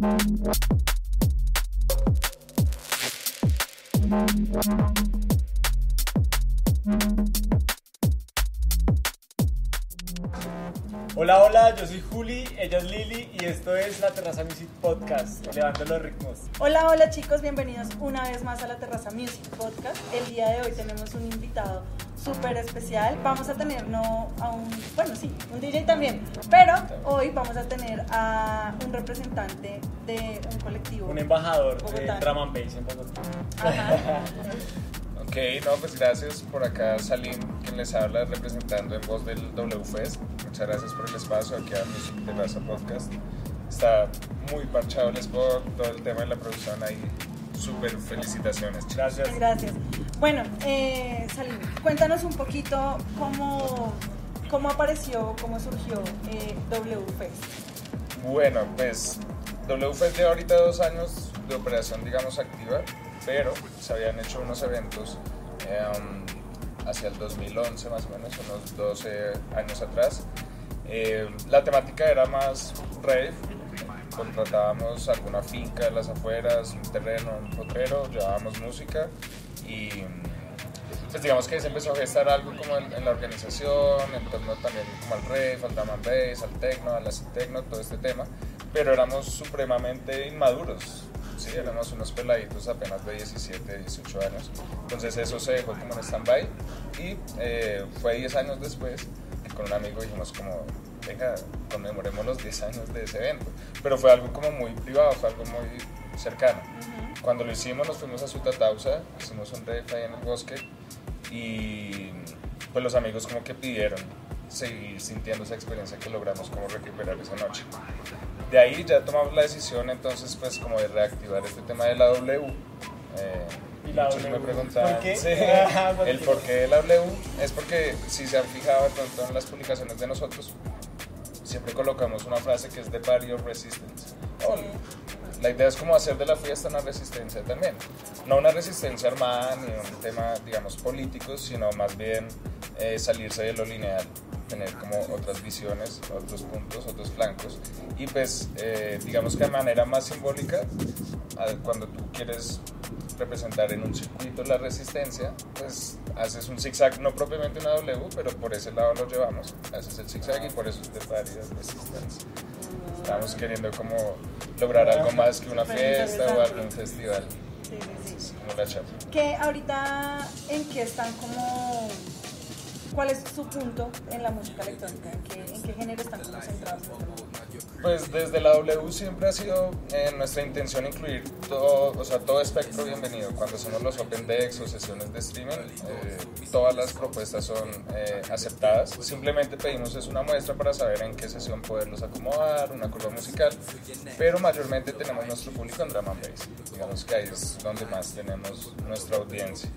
Hola, hola, yo soy Juli, ella es Lili y esto es La Terraza Music Podcast, elevando los ritmos. Hola, hola chicos, bienvenidos una vez más a La Terraza Music Podcast. El día de hoy tenemos un invitado súper especial. Vamos a tener no a un, bueno sí, un DJ también, pero hoy vamos a tener a un representante de un colectivo. Un embajador de Bogotá. Drum and Bass en Bogotá. Ajá. Ok, no, pues gracias por acá, Salim, quien les habla, representando en voz del WFest. Muchas gracias por el espacio aquí a Music Terraza Podcast. Está muy parchado el spot, todo el tema de la producción ahí. Súper felicitaciones. Gracias. Gracias. Bueno, eh, Salim, cuéntanos un poquito cómo, cómo apareció, cómo surgió eh, WFest. Bueno, pues WFest lleva ahorita dos años de operación, digamos, activa, pero se habían hecho unos eventos eh, hacia el 2011 más o menos, unos 12 años atrás. Eh, la temática era más rave, contratábamos alguna finca de las afueras, un terreno, un potrero, llevábamos música y pues digamos que se empezó a gestar algo como en, en la organización, en torno también como al rave, al drum and bass, al techno, al acid techno, todo este tema, pero éramos supremamente inmaduros, sí, éramos unos peladitos apenas de 17, 18 años, entonces eso se dejó como en stand-by y eh, fue 10 años después que con un amigo dijimos como, venga, conmemoremos los 10 años de ese evento, pero fue algo como muy privado, fue algo muy cercano. Cuando lo hicimos nos fuimos a Sutatausa, hicimos un rave ahí en el bosque y pues los amigos como que pidieron seguir sintiendo esa experiencia que logramos como recuperar esa noche. De ahí ya tomamos la decisión entonces pues como de reactivar este tema de la W. Eh, ¿Y la muchos W? me preguntaban ¿Por qué? sí, Ah, ¿por el qué? por qué de la W es porque si se han fijado de pronto en las publicaciones de nosotros siempre colocamos una frase que es de party of resistance. O la idea es como hacer de la fiesta una resistencia también. No una resistencia armada ni un tema, digamos, político, sino más bien eh, salirse de lo lineal, tener como otras visiones, otros puntos, otros flancos. Y pues, eh, digamos que de manera más simbólica, cuando tú quieres representar en un circuito la resistencia, pues haces un zigzag, no propiamente una W, pero por ese lado lo llevamos. Haces el zigzag y por eso party of resistance. Estamos queriendo como lograr algo más que una fiesta o algún festival, Sí, sí, sí. como la chapa. Que ahorita en qué están como ¿Cuál es su punto en la música electrónica? ¿En qué, en género están como Pues desde la W siempre ha sido eh, nuestra intención incluir todo, o sea, todo espectro bienvenido. Cuando hacemos los Open Decks o sesiones de streaming, eh, todas las propuestas son eh, aceptadas. Simplemente pedimos es una muestra para saber en qué sesión poderlos acomodar, una curva musical, pero mayormente tenemos nuestro público en drum and bass. Digamos que ahí es donde más tenemos nuestra audiencia.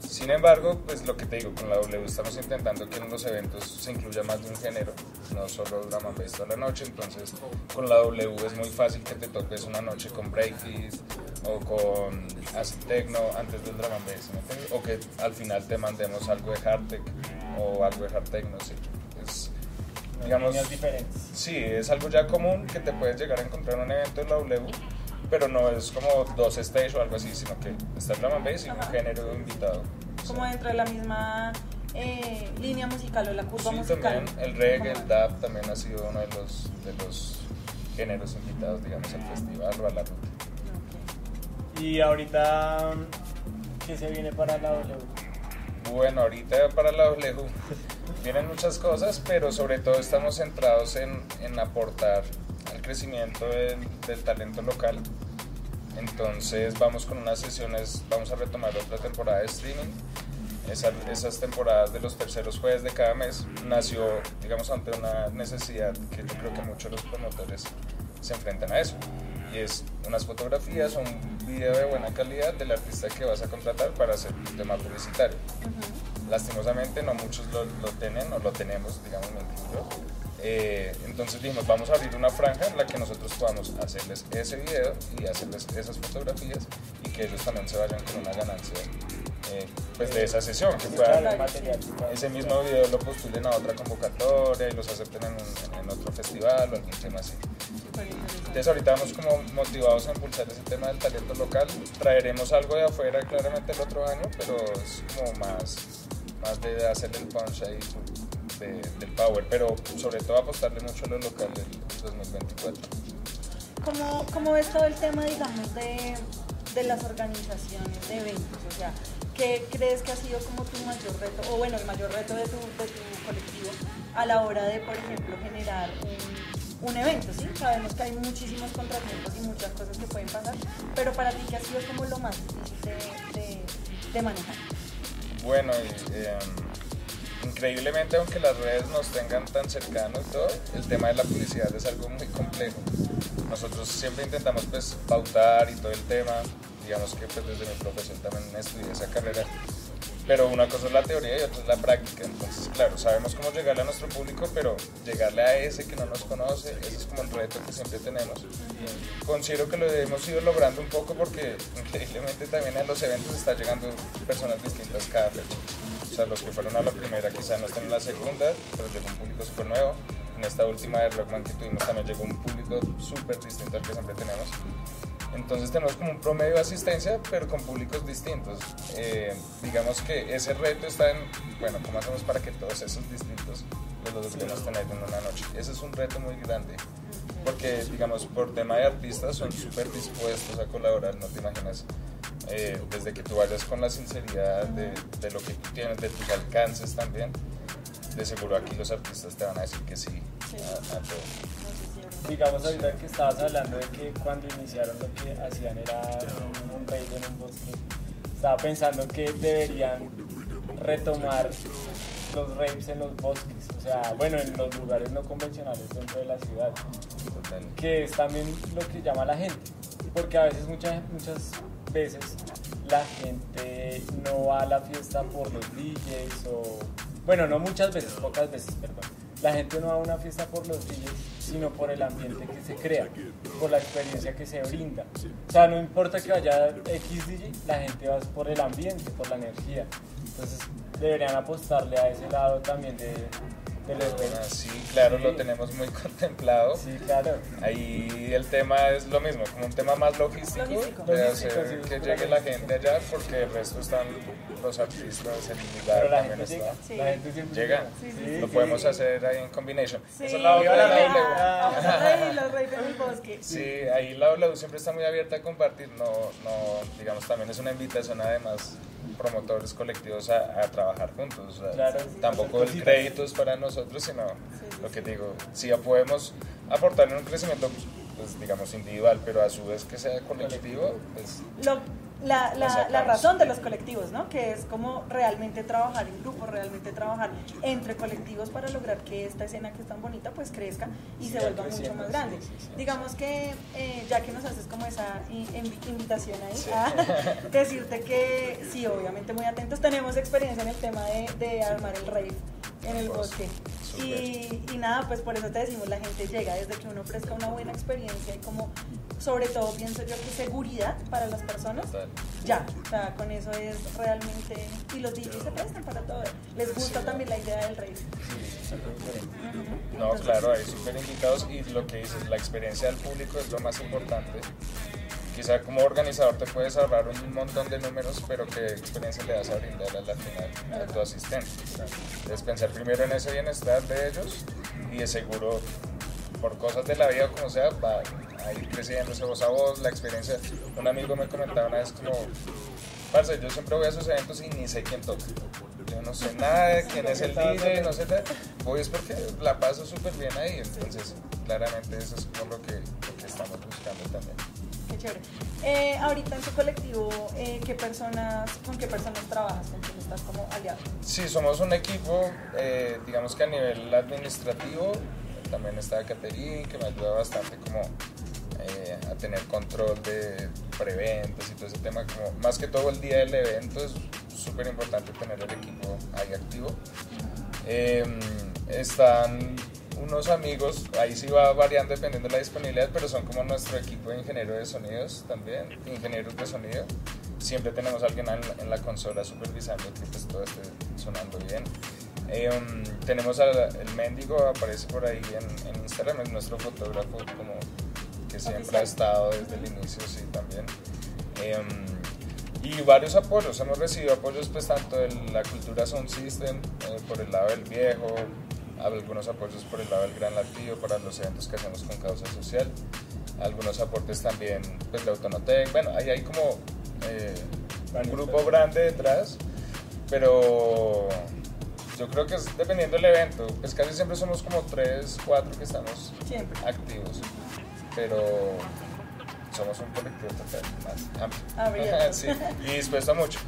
Sin embargo, pues lo que te digo, con la W estamos intentando que en los eventos se incluya más de un género, no solo drum and bass toda la noche, entonces con la W es muy fácil que te toques una noche con breakbeat o con acid techno antes del drum and bass, ¿me entiendes? O que al final te mandemos algo de hard tech o algo de hard techno, sí. Es, digamos, diferentes. Sí, es algo ya común que te puedes llegar a encontrar en un evento en la W, pero no es como dos stage o algo así, sino que está el drum and bass y un Ajá. género invitado. Como dentro de la misma eh, línea musical o la curva Sí, musical. también el reggae, el dub también ha sido uno de los, de los géneros invitados, digamos, al festival o a la ruta. Ok. Y ahorita, ¿qué se viene para la W? Bueno, ahorita para la W vienen muchas cosas, pero sobre todo estamos centrados en, en aportar al crecimiento del, del talento local. Entonces vamos con unas sesiones, vamos a retomar otra temporada de streaming. Esa- esas temporadas de los terceros jueves de cada mes nació, digamos, ante una necesidad que yo creo que muchos de los promotores se enfrentan a eso. Y es unas fotografías o un video de buena calidad del artista que vas a contratar para hacer un tema publicitario. Lastimosamente no muchos lo, lo tienen o lo tenemos, digamos, me incluyo. Eh, entonces dijimos, vamos a abrir una franja en la que nosotros podamos hacerles ese video y hacerles esas fotografías y que ellos también se vayan con una ganancia eh, pues de esa sesión, que puedan el ese mismo video lo postulen a otra convocatoria y los acepten en, un- en otro festival o algún tema así. Entonces ahorita vamos como motivados a impulsar ese tema del talento local. Traeremos algo de afuera claramente el otro año, pero es como más, más de hacer el punch ahí de- del power, pero sobre todo apostarle mucho a lo local del 2024. ¿Cómo, ¿Cómo ves todo el tema, digamos, de, de las organizaciones de eventos? O sea, ¿qué crees que ha sido como tu mayor reto, o bueno, el mayor reto de tu, de tu colectivo a la hora de, por ejemplo, generar un, un evento? ¿sí? Sabemos que hay muchísimos contratiempos y muchas cosas que pueden pasar, pero para ti, ¿qué ha sido como lo más difícil de, de, de manejar? Bueno, eh, increíblemente, aunque las redes nos tengan tan cercanos y todo, el tema de la publicidad es algo muy complejo. Nosotros siempre intentamos pues pautar y todo el tema, digamos que pues desde mi profesión también estudié esa carrera, pero una cosa es la teoría y otra es la práctica, entonces claro, sabemos cómo llegarle a nuestro público, pero llegarle a ese que no nos conoce, ese es como el reto que siempre tenemos. Considero que lo hemos ido logrando un poco porque increíblemente también a los eventos está llegando personas distintas cada fecha. O sea, los que fueron a la primera quizá no estén en la segunda, pero llegó un público súper nuevo. En esta última de Rockman que tuvimos también llegó un público súper distinto al que siempre tenemos. Entonces tenemos como un promedio de asistencia, pero con públicos distintos. Eh, digamos que ese reto está en, bueno, ¿cómo hacemos para que todos esos distintos pues, los logremos tener en una noche? Ese es un reto muy grande, porque digamos, por tema de artistas son súper dispuestos a colaborar, no te imaginas. Eh, desde que tú vayas con la sinceridad de, de lo que tú tienes, de tus alcances también, de seguro aquí los artistas te van a decir que sí, Sí. a, a todo. Digamos ahorita que estabas hablando de que cuando iniciaron lo que hacían era un, un en un bosque. Estaba pensando que deberían retomar los raves en los bosques, o sea, bueno, en los lugares no convencionales dentro de la ciudad, que es también lo que llama a la gente, porque a veces, muchas, muchas veces, la gente no va a la fiesta por los DJs o, bueno, no muchas veces, pocas veces, perdón. La gente no va a una fiesta por los DJs, sino por el ambiente que se crea, por la experiencia que se brinda. O sea, no importa que vaya X la gente va por el ambiente, por la energía. Entonces, deberían apostarle a ese lado también de, de los Ah, sí, claro, Sí. lo tenemos muy contemplado. Sí, claro. Ahí el tema es lo mismo, como un tema más logístico, Logístico. de Logístico, hacer sí, que llegue la gente allá, porque el resto están los artistas, el lugar la también gente está. llega. Sí. La gente siempre Llega, Sí, sí, lo sí, podemos hacer ahí en combination. Sí, Esa es la W. W. Vamos a reír, los reyes bosque. Sí, ahí la W siempre está muy abierta a compartir, no, no, digamos, también es una invitación además promotores colectivos a, a trabajar juntos. o sea, Claro. Tampoco el crédito es para nosotros, sino lo que digo, si ya podemos aportar en un crecimiento, pues digamos, individual, pero a su vez que sea colectivo, pues Lo- la, la, la razón de los colectivos, ¿no? Que es como realmente trabajar en grupo, realmente trabajar entre colectivos para lograr que esta escena que es tan bonita pues crezca y Sí, se vuelva mucho más grande. sí, sí. Digamos que eh, ya que nos haces como esa invitación ahí, a decirte que sí, obviamente muy atentos, tenemos experiencia en el tema de, de armar el rave en el bosque. Y, y nada, pues por eso te decimos, la gente llega desde que uno ofrezca una buena experiencia y como, sobre todo pienso yo que seguridad para las personas, total. ya, o sea, con eso es realmente, y los DJs se prestan para todo, les gusta Sí. también la idea del rave. No, Entonces, claro, hay súper invitados y lo que dices, la experiencia del público es lo más importante. Quizá como organizador te puedes ahorrar un montón de números, pero qué experiencia le vas a brindar a la final a tu asistente. Entonces pensar primero en ese bienestar de ellos y de seguro por cosas de la vida o como sea, va a ir creciendo ese voz a voz, la experiencia. Un amigo me comentaba una vez como, parce, yo siempre voy a esos eventos y ni sé quién toca. Yo no sé nada de quién es el DJ, no sé nada. Voy es porque la paso súper bien ahí, entonces claramente eso es como lo lo que estamos buscando también. Qué chévere. Eh, ahorita en tu colectivo, eh, ¿qué personas, ¿con qué personas trabajas? ¿Con quién estás como aliado? Sí, somos un equipo, eh, digamos que a nivel administrativo, también está Caterín, que me ayuda bastante como a tener control de preventas y todo ese tema, como más que todo el día del evento es súper importante tener el equipo ahí activo. Eh, están unos amigos, ahí sí va variando dependiendo de la disponibilidad, pero son como nuestro equipo de ingeniero de sonidos también, ingenieros de sonido. Siempre tenemos a alguien en, en la consola supervisando que pues, todo esté sonando bien. Eh, um, tenemos al el mendigo, aparece por ahí en, en Instagram, es nuestro fotógrafo como que siempre Oficial. ha estado desde el inicio, sí, también. Eh, um, y varios apoyos, hemos recibido apoyos pues tanto de la cultura Sound System, eh, por el lado del viejo, algunos apoyos por el lado del Gran Latido para los eventos que hacemos con causa social, algunos aportes también pues de Autonotec, bueno, ahí hay como eh, un grupo grande detrás, pero yo creo que es dependiendo del evento, pues casi siempre somos como tres, cuatro que estamos Siempre. activos, pero somos un colectivo total más amplio. Sí, y dispuesto a mucho.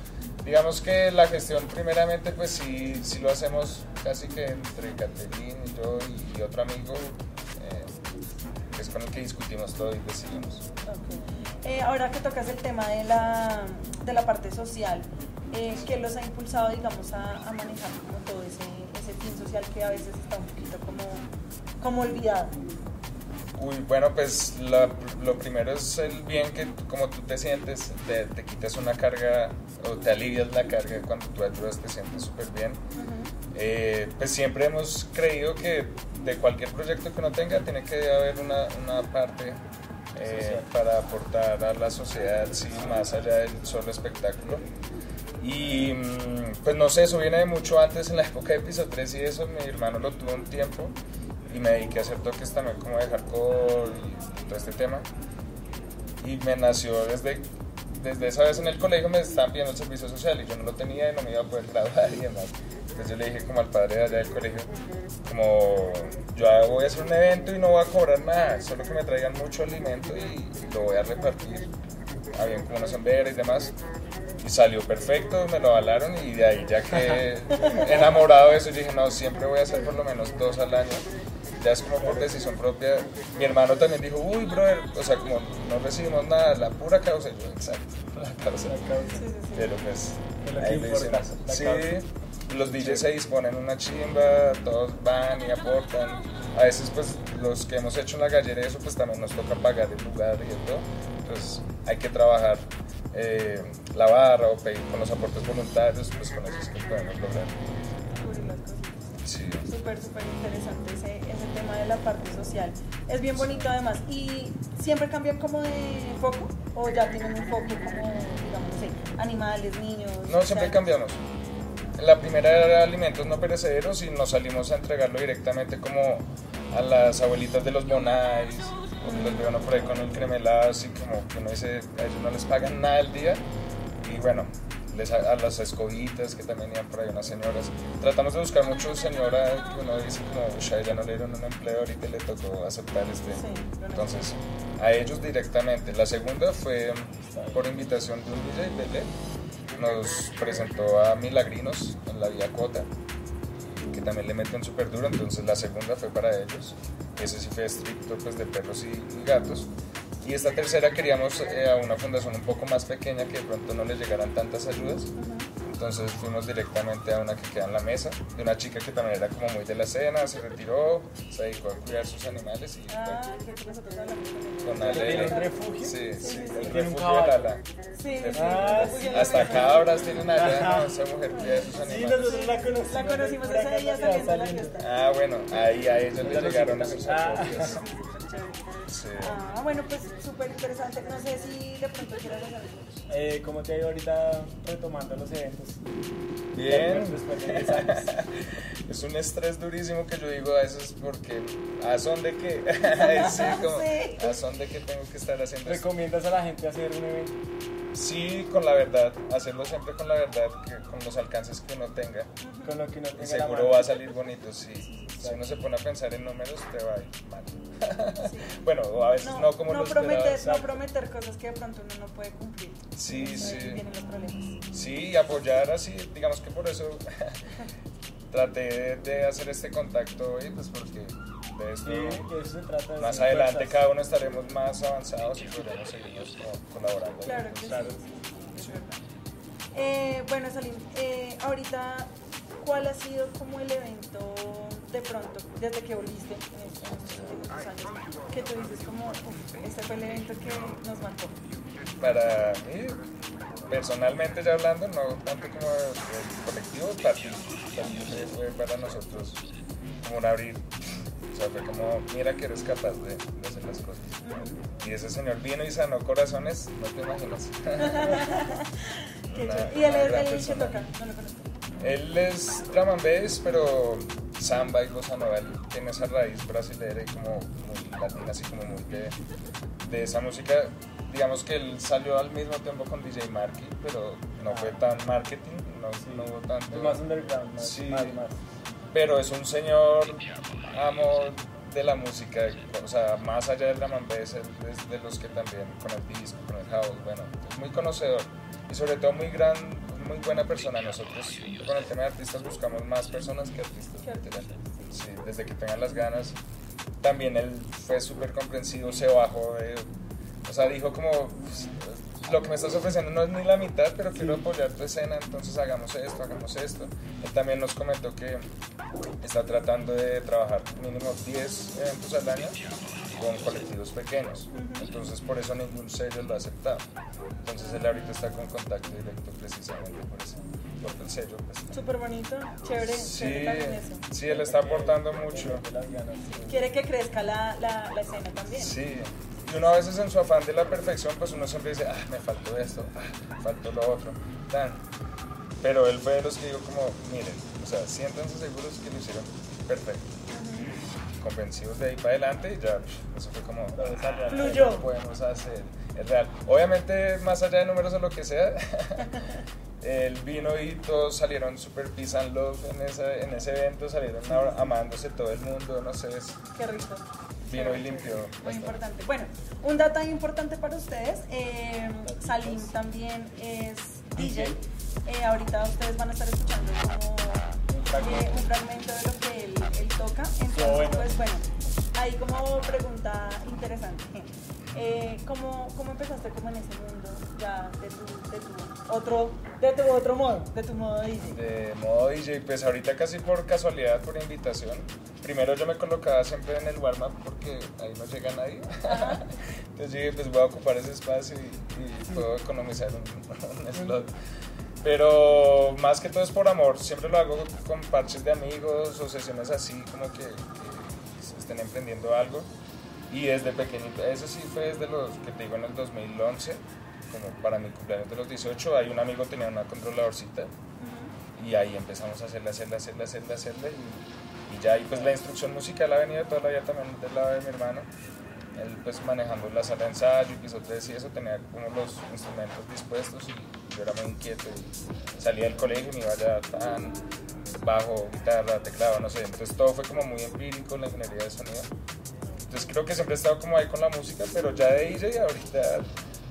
Digamos que la gestión primeramente pues sí, sí lo hacemos casi que entre Caterín y yo y, otro amigo eh, que es con el que discutimos todo y decidimos. Ok. Eh, ahora que tocas el tema de la, de la parte social, eh, ¿qué los ha impulsado, digamos, a, a manejar como todo ese, ese fin social que a veces está un poquito como, como olvidado? Uy, bueno, pues la- lo primero es el bien que como tú te sientes, te, te quitas una carga o te alivias la carga cuando tú ayudas, te sientes súper bien. Eh, pues siempre hemos creído que de cualquier proyecto que uno tenga tiene que haber una, una parte eh, para aportar a la sociedad, sí, más allá del solo espectáculo. Y mm, pues no sé, eso viene de mucho antes, en la época de piso 3 y eso, mi hermano lo tuvo un tiempo y me dediqué a hacer toques también como de hardcore y todo este tema. Y me nació desde, desde esa vez en el colegio me estaban pidiendo el servicio social y yo no lo tenía y no me iba a poder graduar y demás. Entonces yo le dije como al padre de allá del colegio, como yo voy a hacer un evento y no voy a cobrar nada, solo que me traigan mucho alimento y lo voy a repartir a bien como unos enveres y demás. Y salió perfecto, me lo avalaron y de ahí ya que enamorado de eso, yo dije, no, siempre voy a hacer por lo menos dos al año. Ya es como por decisión propia. Mi hermano también dijo, uy, brother, o sea, como no recibimos nada, la pura causa. Yo, exacto, la causa. La causa. Sí, sí, sí. Pero pues, ahí importa, Sí, los DJs se disponen una chimba, todos van y aportan. A veces, pues, los que hemos hecho en la gallera y eso, pues también nos toca pagar el lugar y todo. Entonces, hay que trabajar eh, la barra o pedir con los aportes voluntarios, pues con eso es que podemos lograr. Sí. Súper, súper interesante ese tema de la parte social. Es bien bonito además. ¿Y siempre cambian como de foco? ¿O ya tienen un foco como, digamos, no sé, animales, niños? No, siempre cambiamos. La primera era alimentos no perecederos y nos salimos a entregarlo directamente como a las abuelitas de los bonais, o los veo por ahí con el cremelado, así como que uno dice, a ellos no les pagan nada el día. Y bueno, les, a, las escobitas que también iban por ahí unas señoras. Tratamos de buscar mucho señora que uno dice como, "Ush, a ella no le dieron un empleo, ahorita le tocó aceptar este. Entonces, a ellos directamente. La segunda fue por invitación de un DJ, Belé. Nos presentó a Milagrinos en la Vía Cota, que también le meten súper duro. Entonces, la segunda fue para ellos. Ese sí fue estricto pues, de perros y, y gatos. Y esta tercera queríamos eh, a una fundación un poco más pequeña que de pronto no les llegaran tantas ayudas. Entonces fuimos directamente a una que queda en la mesa, de una chica que también era como muy de la escena, se retiró, se dedicó a cuidar sus animales y Ah, con con. Ale. ¿Tiene un refugio? Sí, sí, sí, el sí. Refugio de. Lala. Sí, sí, sí. Ah, sí. Hasta cabras tienen allá, no, esa mujer cuida de sus Sí, animales. nosotros la conocimos. La conocimos ese día saliendo de la fiesta. Ah, bueno, ahí a ellos lo llegaron esos también. Ah. Sí. Ah, bueno, pues súper interesante. No sé si de pronto quieras hacer algo. Eh, ¿Cómo te ha ido ahorita retomando los eventos? Bien. Después de 10 años. Es un estrés durísimo que yo digo a veces porque ¿a son de qué? sí, como, Sí. ¿a son de qué tengo que estar haciendo esto? ¿Recomiendas a la gente hacer un evento? Sí, con la verdad, hacerlo siempre con la verdad, que con los alcances que uno tenga. Con lo que uno Y tenga la seguro mano. va a salir bonito, sí. Si uno se pone a pensar en números, te va a ir mal. bueno, o a veces no, como no lo prometer, esperabas. no prometer cosas que de pronto uno no puede cumplir. Sí, sí. Vienen los problemas. Sí, y apoyar así, digamos que por eso traté de, de hacer este contacto hoy, pues porque de esto Sí, de eso se trata. de más adelante fuerzas. cada uno estaremos más avanzados y podremos seguirnos co- colaborando. Claro que Claro. sí. es verdad. Eh, bueno, Salim, eh, ahorita, ¿cuál ha sido como el evento de pronto, desde que volviste en estos últimos años, que tú dices como, "Uf, este fue el evento que nos marcó? Para mí, personalmente ya hablando, no tanto como el colectivo, Tati fue para nosotros como un abrir. O sea, fue como, mira que eres capaz de, de hacer las cosas. Y ese señor vino y sanó corazones, no te imaginas. Una-. ¿Y él que persona. toca? No lo conozco. Él es drum and bass, pero samba y bossa nova. Tiene esa raíz brasilera y como muy latina, así como muy de, de esa música. Digamos que él salió al mismo tiempo con DJ Marky, pero no fue tan marketing, no, no hubo tanto. Es más underground, más, Sí. más, más. Pero es un señor amo de la música, o sea, más allá del él es de los que también con el disco, con el house, bueno, es muy conocedor y sobre todo muy gran, muy buena persona. Nosotros con el tema de artistas buscamos más personas que artistas. Sí, desde que tengan las ganas. También él fue súper comprensivo, se bajó de, o sea, dijo como, "Pues, lo que me estás ofreciendo no es ni la mitad, pero quiero apoyar tu escena, entonces hagamos esto, hagamos esto. Él también nos comentó que está tratando de trabajar mínimo 10 eventos al año con colectivos pequeños. Entonces por eso ningún sello lo ha aceptado. Entonces él ahorita está con contacto directo precisamente por eso. Porque el sello pues, Súper bonito, chévere, Sí, chévere eso. sí, él está aportando mucho. Quiere que crezca la, la, la escena también. Sí, y uno a veces en su afán de la perfección, pues uno siempre dice, ah, me faltó esto, ah, me faltó lo otro, tan. Pero él fue de los que dijo como, miren, o sea, siéntanse seguros que lo hicieron perfecto. Convencidos de ahí para adelante y ya, pff, eso fue como. Fluyó. lo podemos hacer, es real. Obviamente, más allá de números o lo que sea, el vino y todos salieron super peace and love en, esa, en ese evento, salieron a- amándose todo el mundo, no sé, es- Qué rico. vino y limpió. Muy bastante. importante. Bueno, un dato importante para ustedes. eh, Salim también es DJ. Eh, ahorita ustedes van a estar escuchando como. Eh, un fragmento de lo que él, él toca. Entonces, bueno. pues bueno, ahí como pregunta interesante. Eh, ¿cómo, ¿Cómo empezaste como en ese mundo ya de tu, de tu otro, de tu otro modo, de tu modo DJ? De modo DJ, pues ahorita casi por casualidad, por invitación. Primero yo me colocaba siempre en el warm-up porque ahí no llega nadie. Entonces dije, pues voy a ocupar ese espacio y, y puedo economizar un, un slot. Pero más que todo es por amor, siempre lo hago con parches de amigos o sesiones así como que, que se estén emprendiendo algo. Y desde pequeñito, eso sí fue desde los que te digo en el 2011, como para mi cumpleaños de los 18, hay un amigo tenía una controladorcita y ahí empezamos a hacerla, hacerla, hacerla, hacerla, hacerla y, y ya, y pues la instrucción musical ha venido toda la vida también del lado de mi hermano. Él pues manejando la sala de ensayo y piso 3 y eso tenía como los instrumentos dispuestos y yo era muy inquieto y salía del colegio y me iba ya tan bajo, guitarra, teclado, no sé, entonces todo fue como muy empírico la ingeniería de sonido. Entonces creo que siempre he estado como ahí con la música, pero ya de DJ ahorita,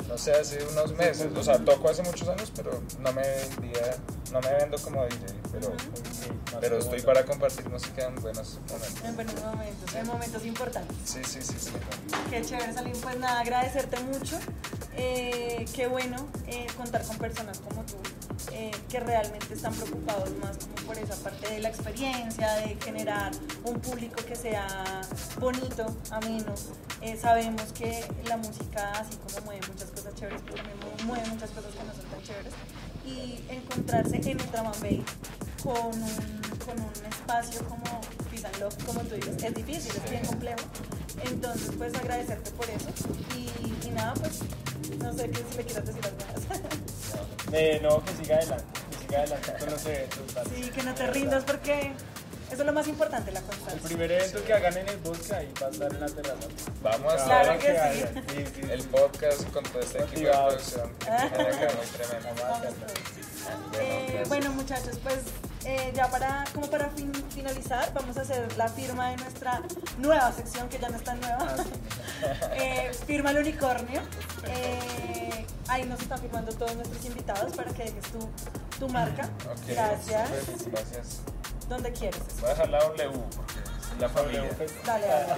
no sé, hace unos meses, o sea, toco hace muchos años, pero no me vendía, no me vendo como DJ, pero, Sí, pero estoy bueno. para compartir música en buenos momentos. En buenos momentos, en momentos importantes. Sí, sí, sí, sí. Qué chévere, Salim. Pues nada, agradecerte mucho. Eh, qué bueno eh, contar con personas como tú, eh, que realmente están preocupados más como por esa parte de la experiencia, de generar un público que sea bonito, ameno. Eh, sabemos que la música, así como mueve muchas cosas chéveres, pero también mu- mueve muchas cosas que no son tan chéveres. Y encontrarse en Bass con un, con un espacio como Peace and Love, como tú dices, es difícil, es bien complejo. Entonces, pues agradecerte por eso. Y, y nada, pues no sé qué si le quieras decir algo más. Eh, no, que siga adelante, que siga adelante con los eventos. sí, que no te rindas porque eso es lo más importante, la El constancia. primer evento que hagan en el bosque, ahí va a estar en la terraza. Vamos a Claro hacer que sí. sí, sí, el sí. podcast con todo este equipo de producción que. Eh, bueno muchachos, pues eh, ya para como para fin- finalizar vamos a hacer la firma de nuestra nueva sección que ya no es tan nueva. Eh, firma el unicornio. Eh, ahí nos están firmando todos nuestros invitados para que dejes tu, tu marca. Gracias. gracias. Donde quieres. Voy a dejar la W porque es la familia. Dale, dale.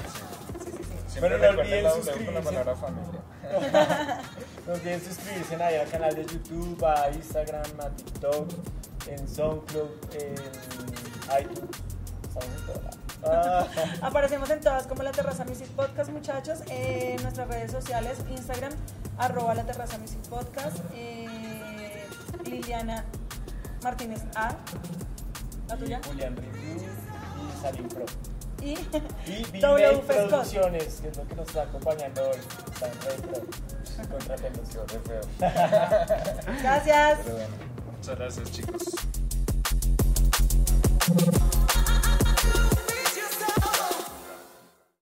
Siempre Bueno, no olviden la W con la suscribirse. palabra familia. No olviden suscribirse ahí al canal de YouTube, a Instagram, a TikTok, en SoundCloud, en iTunes. Estamos en. Ah, Aparecemos en todas como La Terraza Music Podcast, muchachos. En nuestras redes sociales, Instagram, arroba La Terraza Music Podcast. eh, Liliana Martínez A. ¿La tuya? Y Julián Reviews y Salim Pro. Y Y W. Producciones, que es lo que nos está acompañando hoy. Están re. Quedó re feo. Gracias. Pero bueno, muchas gracias chicos.